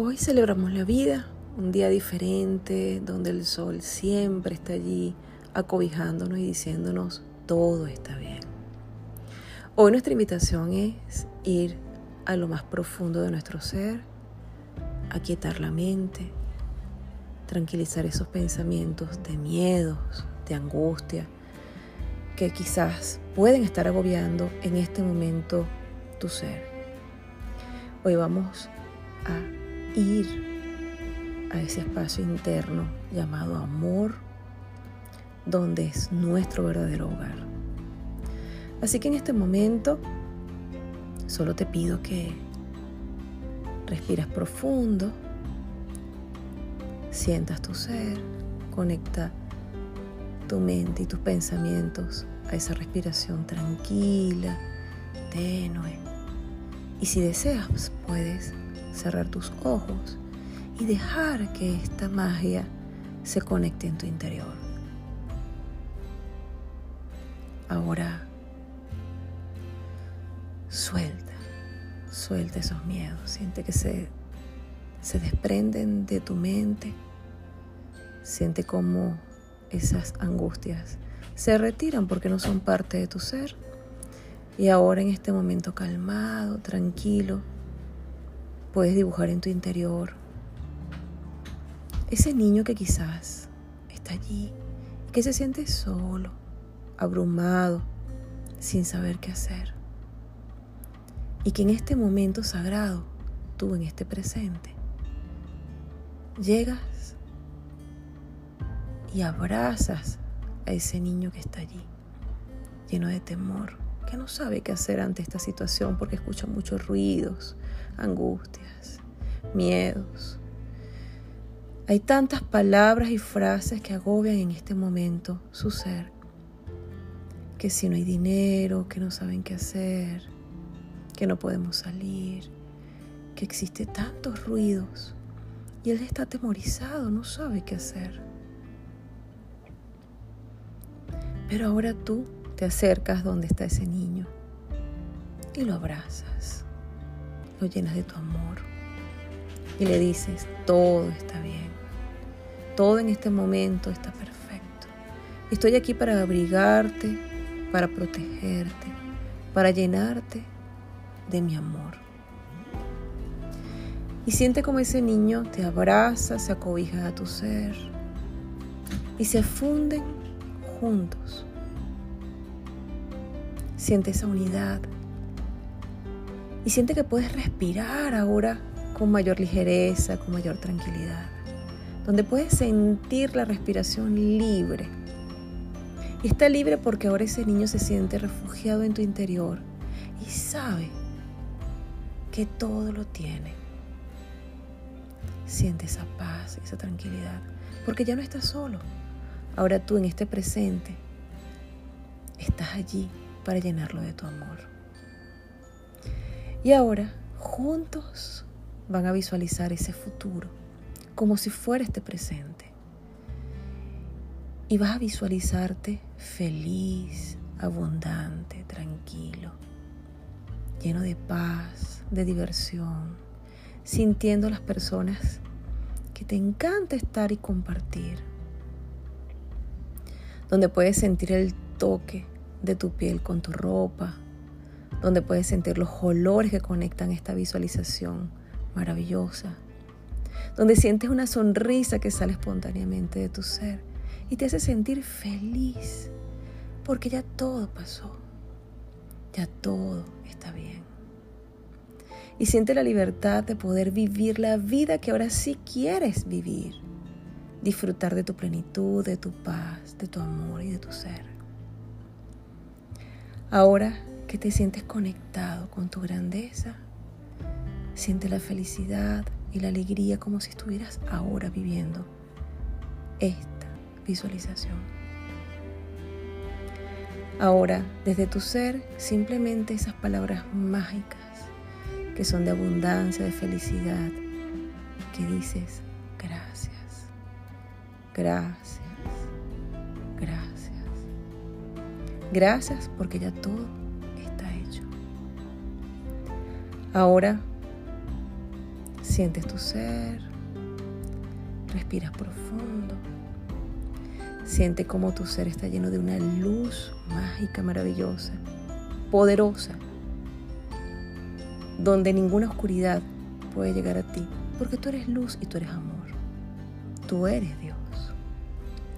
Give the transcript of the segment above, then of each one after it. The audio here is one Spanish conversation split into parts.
Hoy celebramos la vida, un día diferente, donde el sol siempre está allí acobijándonos y diciéndonos todo está bien. Hoy nuestra invitación es ir a lo más profundo de nuestro ser, aquietar la mente, tranquilizar esos pensamientos de miedos, de angustia, que quizás pueden estar agobiando en este momento tu ser. Hoy vamos a ir a ese espacio interno llamado amor, donde es nuestro verdadero hogar. Así que en este momento solo te pido que respiras profundo, sientas tu ser, conecta tu mente y tus pensamientos a esa respiración tranquila, tenue. Y si deseas, puedes cerrar tus ojos y dejar que esta magia se conecte en tu interior. Ahora suelta, suelta esos miedos, siente que se, se desprenden de tu mente, siente como esas angustias se retiran porque no son parte de tu ser. Y ahora en este momento calmado, tranquilo, puedes dibujar en tu interior ese niño que quizás está allí, que se siente solo, abrumado, sin saber qué hacer. Y que en este momento sagrado, tú en este presente, llegas y abrazas a ese niño que está allí, lleno de temor, que no sabe qué hacer ante esta situación porque escucha muchos ruidos, angustias, miedos. Hay tantas palabras y frases que agobian en este momento su ser, que si no hay dinero, que no saben qué hacer, que no podemos salir, que existe tantos ruidos y él está atemorizado, no sabe qué hacer. Pero ahora tú te acercas donde está ese niño y lo abrazas lo llenas de tu amor y le dices, todo está bien, todo en este momento está perfecto. Estoy aquí para abrigarte, para protegerte, para llenarte de mi amor. Y siente como ese niño te abraza, se acobija a tu ser y se funden juntos. Siente esa unidad y siente que puedes respirar ahora con mayor ligereza, con mayor tranquilidad, donde puedes sentir la respiración libre. Y está libre porque ahora ese niño se siente refugiado en tu interior y sabe que todo lo tiene. Siente esa paz, esa tranquilidad, porque ya no estás solo. Ahora tú en este presente estás allí para llenarlo de tu amor. Y ahora, juntos, van a visualizar ese futuro como si fuera este presente. Y vas a visualizarte feliz, abundante, tranquilo, lleno de paz, de diversión, sintiendo las personas que te encanta estar y compartir. Donde puedes sentir el toque de tu piel con tu ropa, donde puedes sentir los olores que conectan esta visualización maravillosa, donde sientes una sonrisa que sale espontáneamente de tu ser y te hace sentir feliz, porque ya todo pasó, ya todo está bien. Y siente la libertad de poder vivir la vida que ahora sí quieres vivir, disfrutar de tu plenitud, de tu paz, de tu amor y de tu ser. Ahora que te sientes conectado con tu grandeza. Siente la felicidad y la alegría como si estuvieras ahora viviendo esta visualización. Ahora, desde tu ser, simplemente esas palabras mágicas que son de abundancia, de felicidad, que dices gracias, gracias. Gracias porque ya todo Ahora Sientes tu ser, respiras profundo. Siente cómo tu ser está lleno de una luz mágica, maravillosa, poderosa, donde ninguna oscuridad puede llegar a ti, porque tú eres luz y tú eres amor. Tú eres Dios,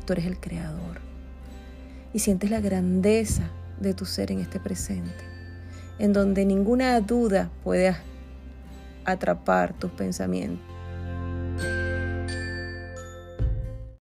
tú eres el creador. Y sientes la grandeza de tu ser en este presente, en donde ninguna duda puede atrapar tus pensamientos